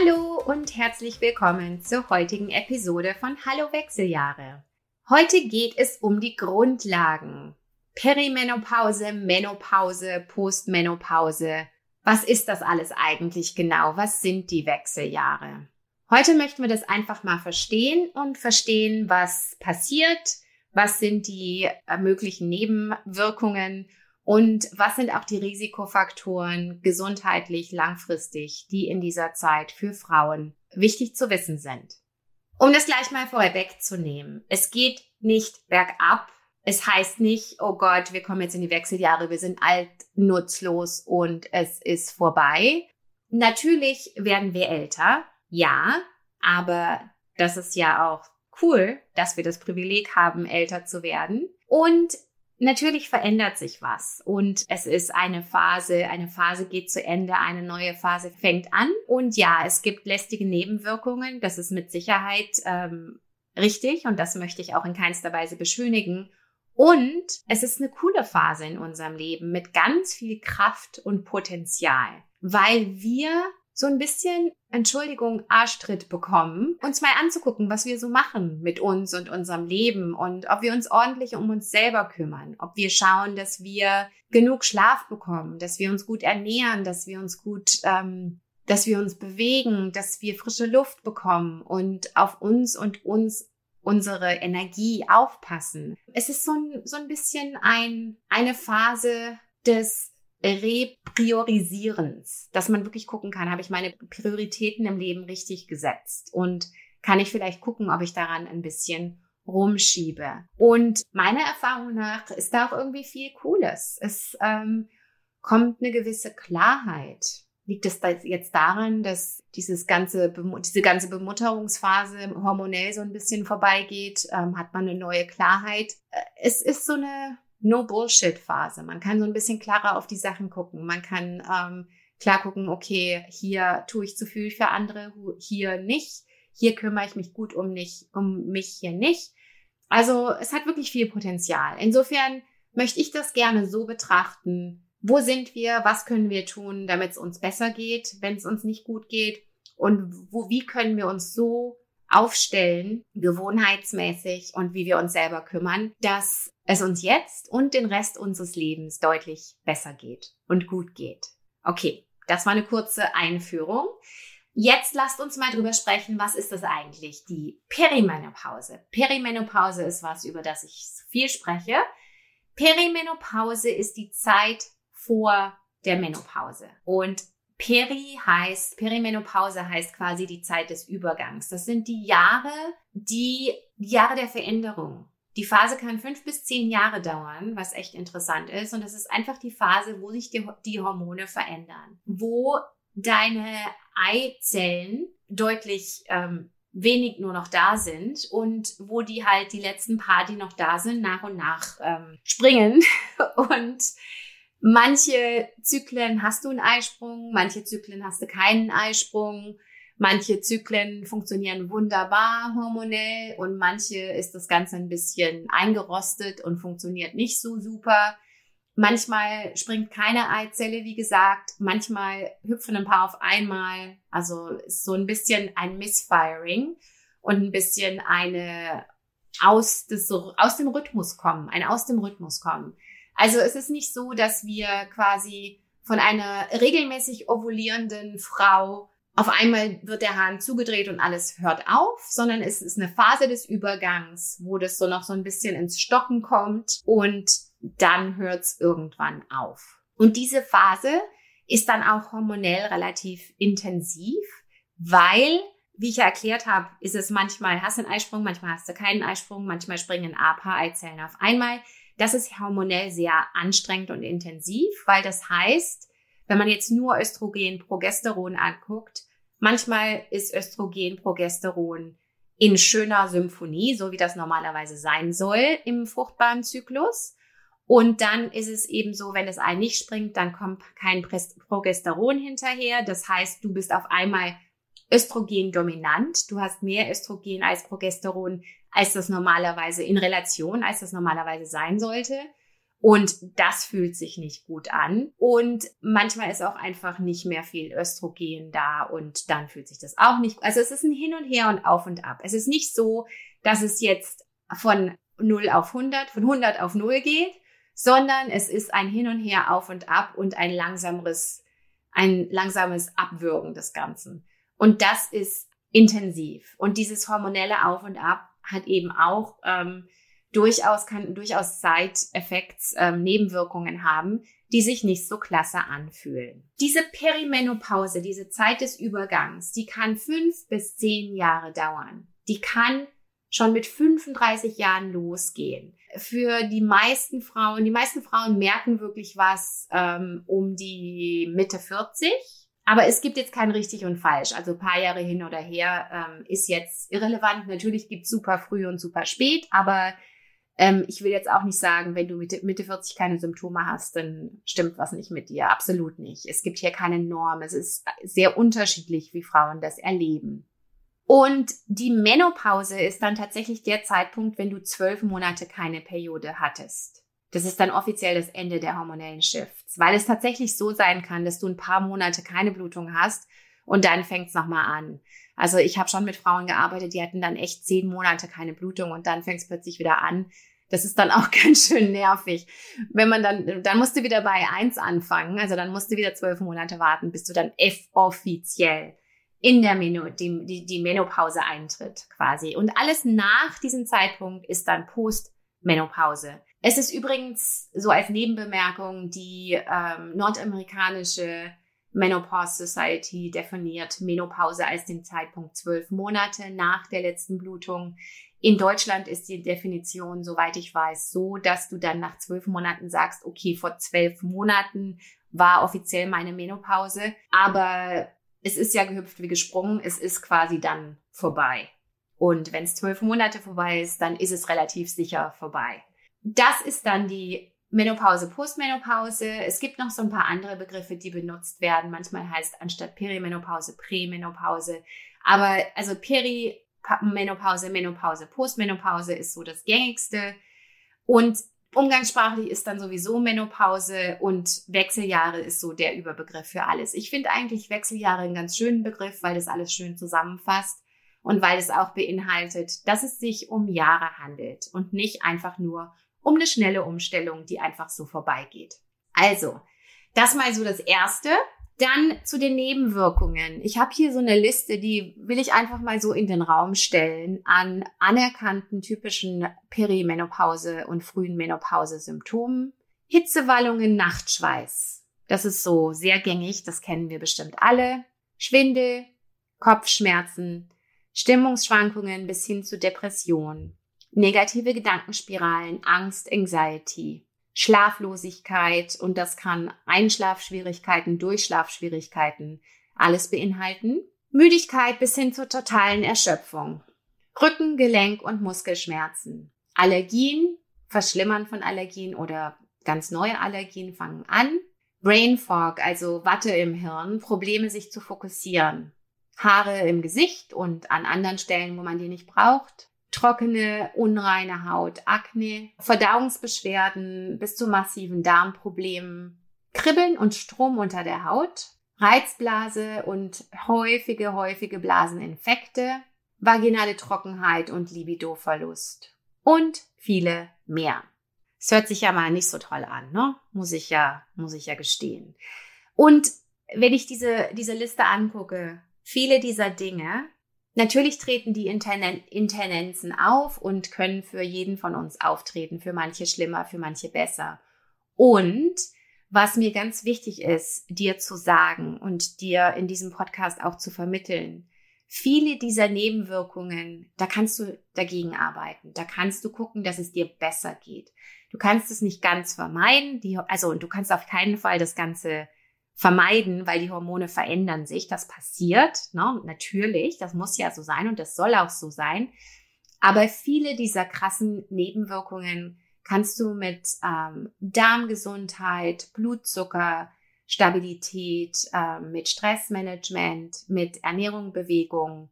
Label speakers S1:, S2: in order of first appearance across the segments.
S1: Hallo und herzlich willkommen zur heutigen Episode von Hallo Wechseljahre. Heute geht es um die Grundlagen. Perimenopause, Menopause, Postmenopause. Was ist das alles eigentlich genau? Was sind die Wechseljahre? Heute möchten wir das einfach mal verstehen und verstehen, was passiert, was sind die äh, möglichen Nebenwirkungen und was sind auch die Risikofaktoren gesundheitlich langfristig, die in dieser Zeit für Frauen wichtig zu wissen sind? Um das gleich mal vorwegzunehmen. Es geht nicht bergab. Es heißt nicht, oh Gott, wir kommen jetzt in die Wechseljahre, wir sind alt, nutzlos und es ist vorbei. Natürlich werden wir älter, ja, aber das ist ja auch cool, dass wir das Privileg haben, älter zu werden. Und Natürlich verändert sich was und es ist eine Phase, eine Phase geht zu Ende, eine neue Phase fängt an und ja, es gibt lästige Nebenwirkungen, das ist mit Sicherheit ähm, richtig und das möchte ich auch in keinster Weise beschönigen. Und es ist eine coole Phase in unserem Leben mit ganz viel Kraft und Potenzial, weil wir so ein bisschen, Entschuldigung, Arschtritt bekommen, uns mal anzugucken, was wir so machen mit uns und unserem Leben und ob wir uns ordentlich um uns selber kümmern, ob wir schauen, dass wir genug Schlaf bekommen, dass wir uns gut ernähren, dass wir uns gut, ähm, dass wir uns bewegen, dass wir frische Luft bekommen und auf uns und uns unsere Energie aufpassen. Es ist so ein, so ein bisschen ein, eine Phase des Repriorisierens, dass man wirklich gucken kann, habe ich meine Prioritäten im Leben richtig gesetzt und kann ich vielleicht gucken, ob ich daran ein bisschen rumschiebe. Und meiner Erfahrung nach ist da auch irgendwie viel Cooles. Es ähm, kommt eine gewisse Klarheit. Liegt es jetzt daran, dass dieses ganze, diese ganze Bemutterungsphase hormonell so ein bisschen vorbeigeht? Ähm, hat man eine neue Klarheit? Äh, es ist so eine No-Bullshit-Phase. Man kann so ein bisschen klarer auf die Sachen gucken. Man kann ähm, klar gucken, okay, hier tue ich zu viel für andere, hier nicht. Hier kümmere ich mich gut um, nicht, um mich hier nicht. Also es hat wirklich viel Potenzial. Insofern möchte ich das gerne so betrachten. Wo sind wir? Was können wir tun, damit es uns besser geht, wenn es uns nicht gut geht? Und wo, wie können wir uns so aufstellen, gewohnheitsmäßig und wie wir uns selber kümmern, dass es uns jetzt und den Rest unseres Lebens deutlich besser geht und gut geht. Okay, das war eine kurze Einführung. Jetzt lasst uns mal drüber sprechen, was ist das eigentlich, die Perimenopause? Perimenopause ist was, über das ich viel spreche. Perimenopause ist die Zeit vor der Menopause. Und Peri heißt, Perimenopause heißt quasi die Zeit des Übergangs. Das sind die Jahre, die, die Jahre der Veränderung. Die Phase kann fünf bis zehn Jahre dauern, was echt interessant ist. Und das ist einfach die Phase, wo sich die, die Hormone verändern, wo deine Eizellen deutlich ähm, wenig nur noch da sind und wo die halt die letzten paar, die noch da sind, nach und nach ähm, springen und Manche Zyklen hast du einen Eisprung, manche Zyklen hast du keinen Eisprung. Manche Zyklen funktionieren wunderbar hormonell und manche ist das Ganze ein bisschen eingerostet und funktioniert nicht so super. Manchmal springt keine Eizelle, wie gesagt. Manchmal hüpfen ein paar auf einmal. Also ist so ein bisschen ein Missfiring und ein bisschen eine aus, des, aus dem Rhythmus kommen, ein aus dem Rhythmus kommen. Also es ist nicht so, dass wir quasi von einer regelmäßig ovulierenden Frau auf einmal wird der Hahn zugedreht und alles hört auf, sondern es ist eine Phase des Übergangs, wo das so noch so ein bisschen ins Stocken kommt und dann hört es irgendwann auf. Und diese Phase ist dann auch hormonell relativ intensiv, weil wie ich ja erklärt habe, ist es manchmal hast du einen Eisprung, manchmal hast du keinen Eisprung, manchmal springen ein paar Eizellen auf einmal. Das ist hormonell sehr anstrengend und intensiv, weil das heißt, wenn man jetzt nur Östrogen, Progesteron anguckt, manchmal ist Östrogen, Progesteron in schöner Symphonie, so wie das normalerweise sein soll im fruchtbaren Zyklus. Und dann ist es eben so, wenn das Ei nicht springt, dann kommt kein Progesteron hinterher. Das heißt, du bist auf einmal Östrogen dominant. Du hast mehr Östrogen als Progesteron, als das normalerweise in Relation, als das normalerweise sein sollte. Und das fühlt sich nicht gut an. Und manchmal ist auch einfach nicht mehr viel Östrogen da und dann fühlt sich das auch nicht. Also es ist ein Hin und Her und auf und ab. Es ist nicht so, dass es jetzt von 0 auf 100, von 100 auf 0 geht, sondern es ist ein Hin und Her auf und ab und ein langsameres, ein langsames Abwürgen des Ganzen. Und das ist intensiv. Und dieses hormonelle Auf und Ab hat eben auch ähm, durchaus, kann durchaus Side-Effects, ähm, Nebenwirkungen haben, die sich nicht so klasse anfühlen. Diese Perimenopause, diese Zeit des Übergangs, die kann fünf bis zehn Jahre dauern. Die kann schon mit 35 Jahren losgehen. Für die meisten Frauen, die meisten Frauen merken wirklich was ähm, um die Mitte 40. Aber es gibt jetzt kein richtig und falsch. Also paar Jahre hin oder her ähm, ist jetzt irrelevant. Natürlich gibt es super früh und super spät, aber ähm, ich will jetzt auch nicht sagen, wenn du Mitte, Mitte 40 keine Symptome hast, dann stimmt was nicht mit dir. Absolut nicht. Es gibt hier keine Norm. Es ist sehr unterschiedlich, wie Frauen das erleben. Und die Menopause ist dann tatsächlich der Zeitpunkt, wenn du zwölf Monate keine Periode hattest. Das ist dann offiziell das Ende der hormonellen Shifts, weil es tatsächlich so sein kann, dass du ein paar Monate keine Blutung hast und dann fängt es nochmal an. Also ich habe schon mit Frauen gearbeitet, die hatten dann echt zehn Monate keine Blutung und dann fängt es plötzlich wieder an. Das ist dann auch ganz schön nervig. Wenn man dann, dann musst du wieder bei eins anfangen, also dann musst du wieder zwölf Monate warten, bis du dann offiziell in der Meno, die, die, die Menopause eintritt quasi. Und alles nach diesem Zeitpunkt ist dann Postmenopause. Es ist übrigens so als Nebenbemerkung die ähm, nordamerikanische Menopause Society definiert Menopause als den Zeitpunkt zwölf Monate nach der letzten Blutung. In Deutschland ist die Definition, soweit ich weiß, so, dass du dann nach zwölf Monaten sagst, okay, vor zwölf Monaten war offiziell meine Menopause, aber es ist ja gehüpft wie gesprungen, es ist quasi dann vorbei. Und wenn es zwölf Monate vorbei ist, dann ist es relativ sicher vorbei. Das ist dann die Menopause, Postmenopause. Es gibt noch so ein paar andere Begriffe, die benutzt werden. Manchmal heißt anstatt Perimenopause Prämenopause. Aber also Perimenopause, Menopause, Postmenopause ist so das gängigste. Und Umgangssprachlich ist dann sowieso Menopause und Wechseljahre ist so der Überbegriff für alles. Ich finde eigentlich Wechseljahre einen ganz schönen Begriff, weil das alles schön zusammenfasst und weil es auch beinhaltet, dass es sich um Jahre handelt und nicht einfach nur um eine schnelle Umstellung, die einfach so vorbeigeht. Also, das mal so das Erste. Dann zu den Nebenwirkungen. Ich habe hier so eine Liste, die will ich einfach mal so in den Raum stellen an anerkannten typischen Perimenopause und frühen Menopause-Symptomen. Hitzewallungen, Nachtschweiß. Das ist so sehr gängig, das kennen wir bestimmt alle. Schwindel, Kopfschmerzen, Stimmungsschwankungen bis hin zu Depression, negative Gedankenspiralen, Angst, Anxiety, Schlaflosigkeit und das kann Einschlafschwierigkeiten, Durchschlafschwierigkeiten alles beinhalten. Müdigkeit bis hin zur totalen Erschöpfung. Rücken, Gelenk und Muskelschmerzen. Allergien, Verschlimmern von Allergien oder ganz neue Allergien fangen an. Brain Fog, also Watte im Hirn, Probleme sich zu fokussieren. Haare im Gesicht und an anderen Stellen, wo man die nicht braucht trockene, unreine Haut, Akne, Verdauungsbeschwerden bis zu massiven Darmproblemen, Kribbeln und Strom unter der Haut, Reizblase und häufige, häufige Blaseninfekte, vaginale Trockenheit und Libidoverlust und viele mehr. Es hört sich ja mal nicht so toll an, ne? Muss ich ja, muss ich ja gestehen. Und wenn ich diese, diese Liste angucke, viele dieser Dinge Natürlich treten die Intendenzen auf und können für jeden von uns auftreten, für manche schlimmer, für manche besser. Und was mir ganz wichtig ist, dir zu sagen und dir in diesem Podcast auch zu vermitteln, viele dieser Nebenwirkungen, da kannst du dagegen arbeiten. Da kannst du gucken, dass es dir besser geht. Du kannst es nicht ganz vermeiden, die, also und du kannst auf keinen Fall das Ganze vermeiden, weil die Hormone verändern sich. Das passiert, ne? natürlich, das muss ja so sein und das soll auch so sein. Aber viele dieser krassen Nebenwirkungen kannst du mit ähm, Darmgesundheit, Blutzucker, Stabilität, äh, mit Stressmanagement, mit Ernährung, Bewegung,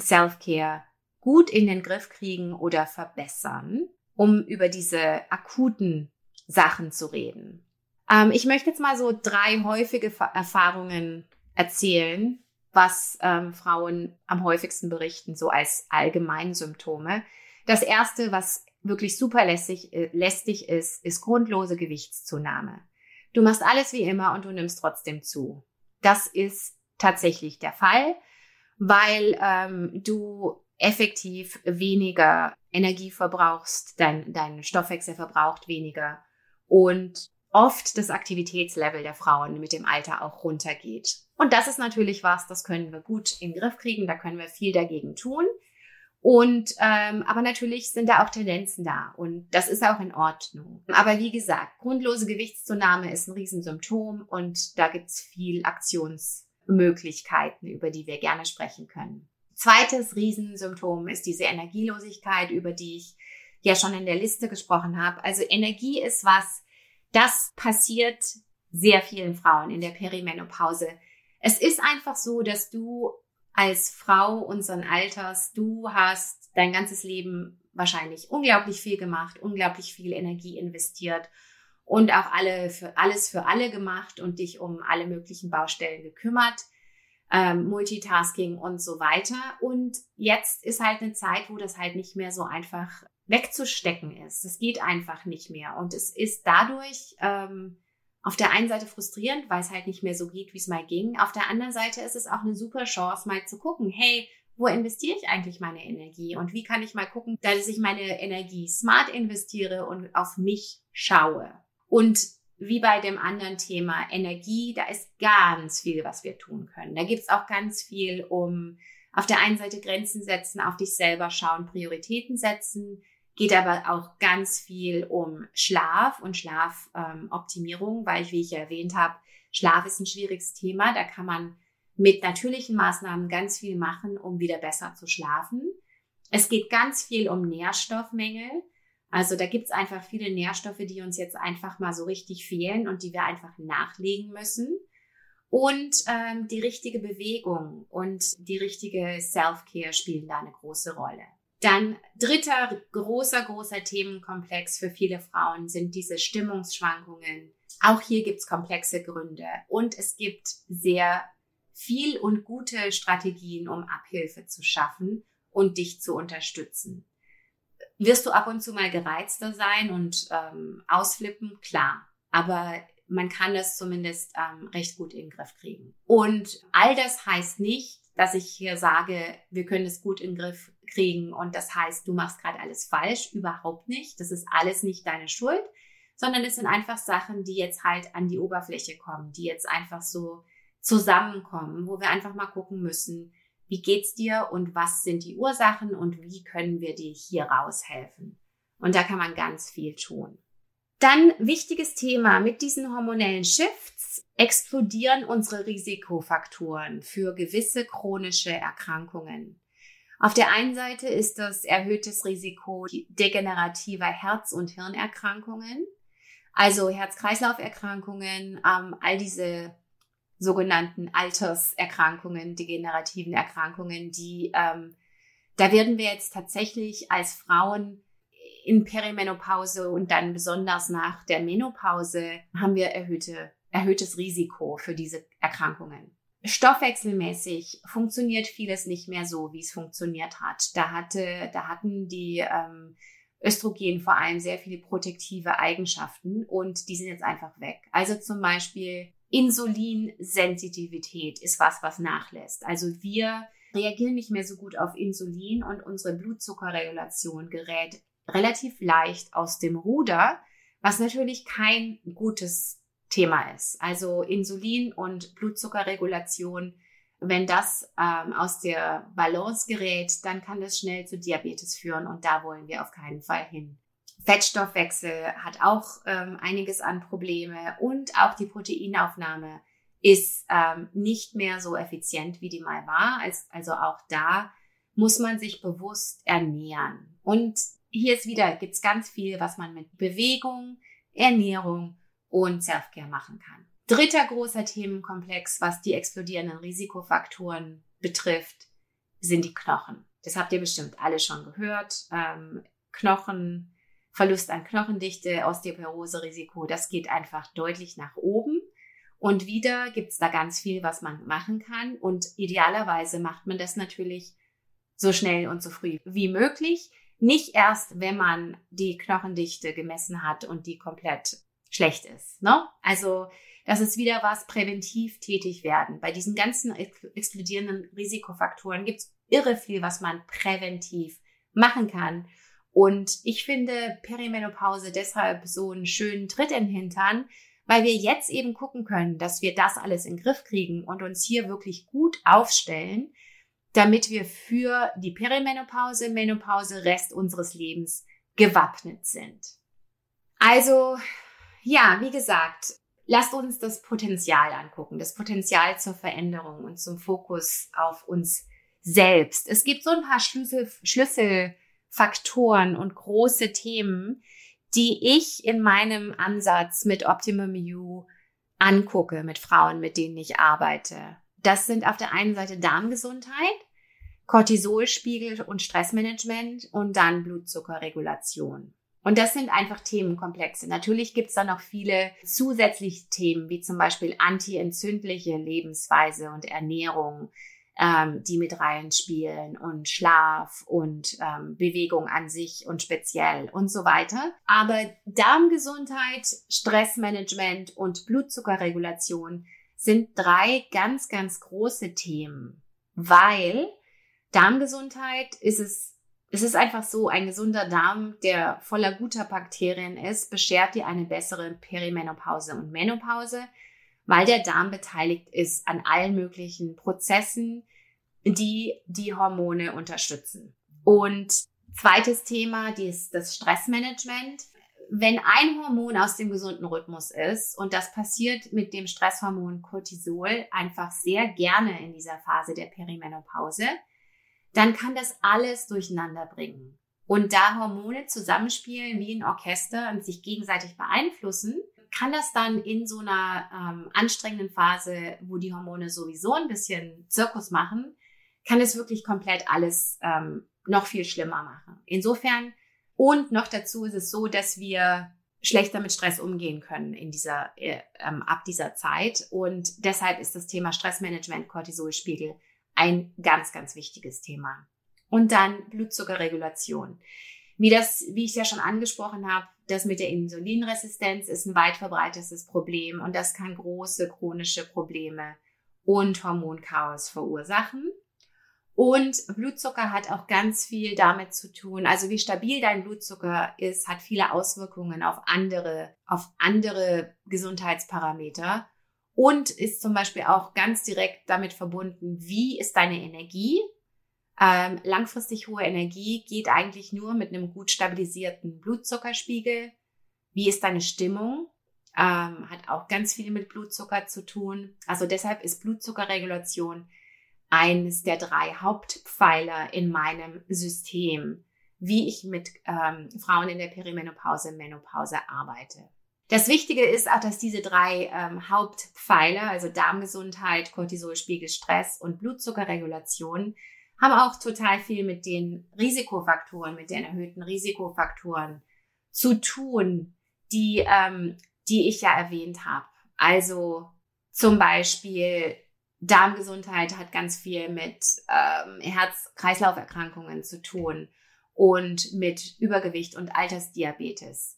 S1: Self-Care gut in den Griff kriegen oder verbessern, um über diese akuten Sachen zu reden. Ähm, ich möchte jetzt mal so drei häufige Erfahrungen erzählen, was ähm, Frauen am häufigsten berichten, so als Allgemeinsymptome. Das erste, was wirklich super lästig, äh, lästig ist, ist grundlose Gewichtszunahme. Du machst alles wie immer und du nimmst trotzdem zu. Das ist tatsächlich der Fall, weil ähm, du effektiv weniger Energie verbrauchst, dein, dein Stoffwechsel verbraucht weniger und oft das Aktivitätslevel der Frauen mit dem Alter auch runtergeht. Und das ist natürlich was, das können wir gut in den Griff kriegen, da können wir viel dagegen tun. Und ähm, aber natürlich sind da auch Tendenzen da und das ist auch in Ordnung. Aber wie gesagt, grundlose Gewichtszunahme ist ein Riesensymptom und da gibt's viel Aktionsmöglichkeiten, über die wir gerne sprechen können. Zweites Riesensymptom ist diese Energielosigkeit, über die ich ja schon in der Liste gesprochen habe. Also Energie ist was, das passiert sehr vielen Frauen in der Perimenopause. Es ist einfach so, dass du als Frau unseren Alters, du hast dein ganzes Leben wahrscheinlich unglaublich viel gemacht, unglaublich viel Energie investiert und auch alle für alles für alle gemacht und dich um alle möglichen Baustellen gekümmert, ähm, Multitasking und so weiter. Und jetzt ist halt eine Zeit, wo das halt nicht mehr so einfach wegzustecken ist. Das geht einfach nicht mehr. Und es ist dadurch ähm, auf der einen Seite frustrierend, weil es halt nicht mehr so geht, wie es mal ging. Auf der anderen Seite ist es auch eine super Chance, mal zu gucken, hey, wo investiere ich eigentlich meine Energie und wie kann ich mal gucken, dass ich meine Energie smart investiere und auf mich schaue. Und wie bei dem anderen Thema Energie, da ist ganz viel, was wir tun können. Da gibt es auch ganz viel um auf der einen Seite Grenzen setzen, auf dich selber schauen, Prioritäten setzen, geht aber auch ganz viel um Schlaf und Schlafoptimierung, ähm, weil ich, wie ich erwähnt habe, Schlaf ist ein schwieriges Thema. Da kann man mit natürlichen Maßnahmen ganz viel machen, um wieder besser zu schlafen. Es geht ganz viel um Nährstoffmängel. Also da gibt's einfach viele Nährstoffe, die uns jetzt einfach mal so richtig fehlen und die wir einfach nachlegen müssen. Und ähm, die richtige Bewegung und die richtige Self-Care spielen da eine große Rolle. Dann dritter großer, großer Themenkomplex für viele Frauen sind diese Stimmungsschwankungen. Auch hier gibt's komplexe Gründe und es gibt sehr viel und gute Strategien, um Abhilfe zu schaffen und dich zu unterstützen. Wirst du ab und zu mal gereizter sein und ähm, ausflippen? Klar. Aber man kann das zumindest ähm, recht gut in den Griff kriegen. Und all das heißt nicht, dass ich hier sage, wir können es gut in den Griff kriegen und das heißt, du machst gerade alles falsch. Überhaupt nicht. Das ist alles nicht deine Schuld, sondern es sind einfach Sachen, die jetzt halt an die Oberfläche kommen, die jetzt einfach so zusammenkommen, wo wir einfach mal gucken müssen, wie geht's dir und was sind die Ursachen und wie können wir dir hier raushelfen. Und da kann man ganz viel tun. Dann wichtiges Thema mit diesen hormonellen Shifts explodieren unsere Risikofaktoren für gewisse chronische Erkrankungen. Auf der einen Seite ist das erhöhtes Risiko degenerativer Herz- und Hirnerkrankungen, also Herz-Kreislauf-Erkrankungen, ähm, all diese sogenannten Alterserkrankungen, degenerativen Erkrankungen, die ähm, da werden wir jetzt tatsächlich als Frauen in Perimenopause und dann besonders nach der Menopause haben wir erhöhte, erhöhtes Risiko für diese Erkrankungen. Stoffwechselmäßig funktioniert vieles nicht mehr so, wie es funktioniert hat. Da hatte, da hatten die ähm, Östrogen vor allem sehr viele protektive Eigenschaften und die sind jetzt einfach weg. Also zum Beispiel Insulinsensitivität ist was, was nachlässt. Also wir reagieren nicht mehr so gut auf Insulin und unsere Blutzuckerregulation gerät relativ leicht aus dem Ruder, was natürlich kein gutes Thema ist. Also Insulin und Blutzuckerregulation Wenn das ähm, aus der Balance gerät, dann kann das schnell zu Diabetes führen und da wollen wir auf keinen Fall hin. Fettstoffwechsel hat auch ähm, einiges an Probleme und auch die Proteinaufnahme ist ähm, nicht mehr so effizient, wie die mal war. also auch da muss man sich bewusst ernähren. Und hier ist wieder, gibt's ganz viel, was man mit Bewegung, Ernährung und Selfcare machen kann. Dritter großer Themenkomplex, was die explodierenden Risikofaktoren betrifft, sind die Knochen. Das habt ihr bestimmt alle schon gehört. Ähm, Knochen, Verlust an Knochendichte, Osteoporose-Risiko, das geht einfach deutlich nach oben. Und wieder gibt's da ganz viel, was man machen kann. Und idealerweise macht man das natürlich so schnell und so früh wie möglich. Nicht erst, wenn man die Knochendichte gemessen hat und die komplett schlecht ist. Ne? Also das ist wieder was präventiv tätig werden. Bei diesen ganzen explodierenden Risikofaktoren gibt's irre viel, was man präventiv machen kann. Und ich finde Perimenopause deshalb so einen schönen Tritt in den Hintern, weil wir jetzt eben gucken können, dass wir das alles in den Griff kriegen und uns hier wirklich gut aufstellen, damit wir für die Perimenopause, Menopause, Rest unseres Lebens gewappnet sind. Also, ja, wie gesagt, lasst uns das Potenzial angucken, das Potenzial zur Veränderung und zum Fokus auf uns selbst. Es gibt so ein paar Schlüssel, Schlüsselfaktoren und große Themen, die ich in meinem Ansatz mit Optimum You angucke mit Frauen, mit denen ich arbeite. Das sind auf der einen Seite Darmgesundheit, Cortisolspiegel und Stressmanagement und dann Blutzuckerregulation. Und das sind einfach Themenkomplexe. Natürlich gibt es da noch viele zusätzliche Themen, wie zum Beispiel antientzündliche Lebensweise und Ernährung, ähm, die mit reinspielen und Schlaf und ähm, Bewegung an sich und speziell und so weiter. Aber Darmgesundheit, Stressmanagement und Blutzuckerregulation sind drei ganz, ganz große Themen, weil Darmgesundheit ist es es ist einfach so, ein gesunder Darm, der voller guter Bakterien ist, beschert dir eine bessere Perimenopause und Menopause weil der Darm beteiligt ist an allen möglichen Prozessen, die die Hormone unterstützen. Und zweites Thema, die ist das Stressmanagement. Wenn ein Hormon aus dem gesunden Rhythmus ist, und das passiert mit dem Stresshormon Cortisol einfach sehr gerne in dieser Phase der Perimenopause, dann kann das alles durcheinander bringen. Und da Hormone zusammenspielen wie ein Orchester und sich gegenseitig beeinflussen, kann das dann in so einer ähm, anstrengenden Phase, wo die Hormone sowieso ein bisschen Zirkus machen, kann es wirklich komplett alles ähm, noch viel schlimmer machen. Insofern und noch dazu ist es so, dass wir schlechter mit Stress umgehen können in dieser äh, ähm, ab dieser Zeit und deshalb ist das Thema Stressmanagement, Cortisolspiegel ein ganz ganz wichtiges Thema. Und dann Blutzuckerregulation. Wie das, wie ich ja schon angesprochen habe, das mit der Insulinresistenz ist ein weit verbreitetes Problem und das kann große chronische Probleme und Hormonchaos verursachen. Und Blutzucker hat auch ganz viel damit zu tun. Also wie stabil dein Blutzucker ist, hat viele Auswirkungen auf andere, auf andere Gesundheitsparameter und ist zum Beispiel auch ganz direkt damit verbunden, wie ist deine Energie? Ähm, langfristig hohe Energie geht eigentlich nur mit einem gut stabilisierten Blutzuckerspiegel. Wie ist deine Stimmung? Ähm, hat auch ganz viel mit Blutzucker zu tun. Also deshalb ist Blutzuckerregulation eines der drei Hauptpfeiler in meinem System, wie ich mit ähm, Frauen in der Perimenopause, Menopause arbeite. Das Wichtige ist auch, dass diese drei ähm, Hauptpfeiler, also Darmgesundheit, Cortisolspiegel, Stress und Blutzuckerregulation, haben auch total viel mit den Risikofaktoren, mit den erhöhten Risikofaktoren zu tun, die, ähm, die ich ja erwähnt habe. Also zum Beispiel Darmgesundheit hat ganz viel mit ähm, Herz-Kreislauf-Erkrankungen zu tun und mit Übergewicht und Altersdiabetes.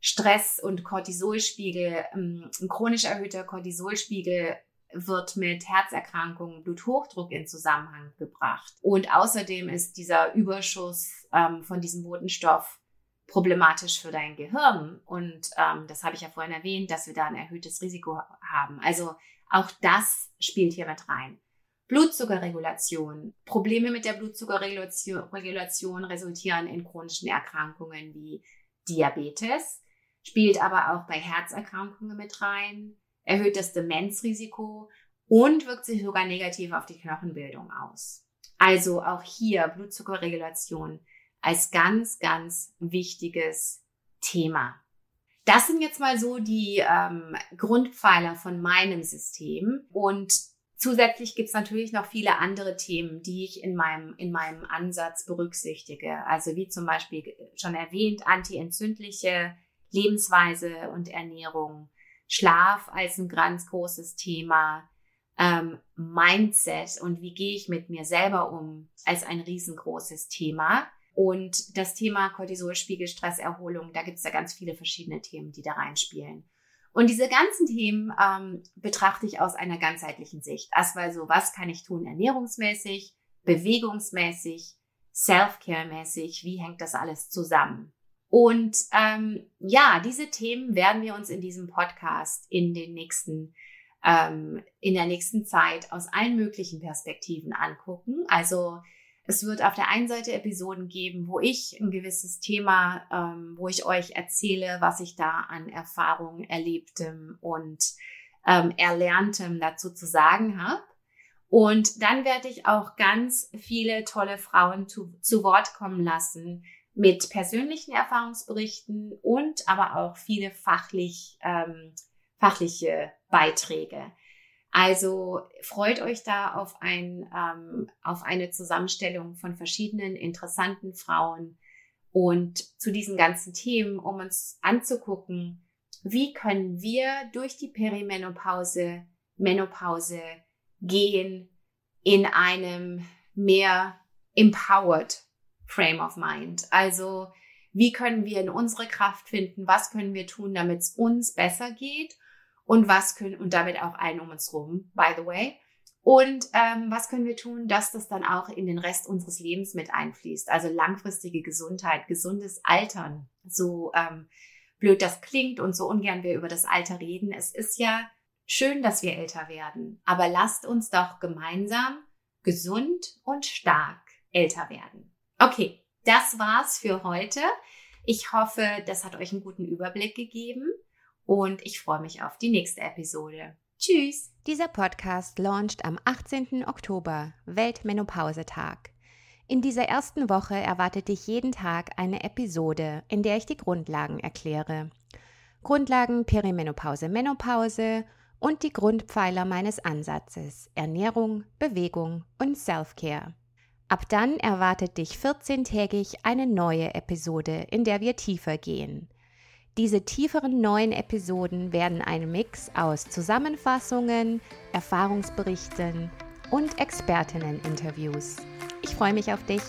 S1: Stress und Cortisolspiegel, ähm, ein chronisch erhöhter Cortisolspiegel wird mit Herzerkrankungen, Bluthochdruck in Zusammenhang gebracht. Und außerdem ist dieser Überschuss ähm, von diesem Botenstoff problematisch für dein Gehirn. Und ähm, das habe ich ja vorhin erwähnt, dass wir da ein erhöhtes Risiko haben. Also auch das spielt hier mit rein. Blutzuckerregulation. Probleme mit der Blutzuckerregulation resultieren in chronischen Erkrankungen wie Diabetes, spielt aber auch bei Herzerkrankungen mit rein, erhöht das Demenzrisiko und wirkt sich sogar negativ auf die Knochenbildung aus. Also auch hier Blutzuckerregulation als ganz, ganz wichtiges Thema. Das sind jetzt mal so die ähm, Grundpfeiler von meinem System. Und zusätzlich gibt's natürlich noch viele andere Themen, die ich in meinem, in meinem Ansatz berücksichtige. Also wie zum Beispiel schon erwähnt, antientzündliche Lebensweise und Ernährung, Schlaf als ein ganz großes Thema, ähm, Mindset und wie gehe ich mit mir selber um als ein riesengroßes Thema. Und das Thema Cortisolspiegel, Stresserholung, da gibt es ja ganz viele verschiedene Themen, die da reinspielen. Und diese ganzen Themen ähm, betrachte ich aus einer ganzheitlichen Sicht. Also was kann ich tun ernährungsmäßig, bewegungsmäßig, Self-Care-mäßig, wie hängt das alles zusammen? Und ähm, ja, diese Themen werden wir uns in diesem Podcast in den nächsten ähm, in der nächsten Zeit aus allen möglichen Perspektiven angucken. Also es wird auf der einen Seite Episoden geben, wo ich ein gewisses Thema, ähm, wo ich euch erzähle, was ich da an Erfahrungen erlebtem und ähm, erlerntem dazu zu sagen habe. Und dann werde ich auch ganz viele tolle Frauen zu, zu Wort kommen lassen mit persönlichen Erfahrungsberichten und aber auch viele fachlich, ähm, fachliche Beiträge. Also freut euch da auf, ein, ähm, auf eine Zusammenstellung von verschiedenen interessanten Frauen und zu diesen ganzen Themen, um uns anzugucken, wie können wir durch die Perimenopause, Menopause gehen in einem mehr empowered Frame of Mind. Also wie können wir in unsere Kraft finden? Was können wir tun, damit es uns besser geht? und was können, und damit auch allen um uns rum, by the way. Und ähm, was können wir tun, dass das dann auch in den Rest unseres Lebens mit einfließt? Also langfristige Gesundheit, gesundes Altern. So ähm, blöd das klingt und so ungern wir über das Alter reden. Es ist ja schön, dass wir älter werden, aber lasst uns doch gemeinsam gesund und stark älter werden. Okay, das war's für heute. Ich hoffe, das hat euch einen guten Überblick gegeben und ich freue mich auf die nächste Episode. Tschüss!
S2: Dieser Podcast launcht am 18. Oktober, Weltmenopausetag. In dieser ersten Woche erwartet dich jeden Tag eine Episode, in der ich die Grundlagen erkläre. Grundlagen Perimenopause, Menopause und die Grundpfeiler meines Ansatzes Ernährung, Bewegung und Self-Care. Ab dann erwartet dich 14-tägig eine neue Episode, in der wir tiefer gehen. Diese tieferen neuen Episoden werden ein Mix aus Zusammenfassungen, Erfahrungsberichten und Expertinnen-Interviews. Ich freue mich auf dich.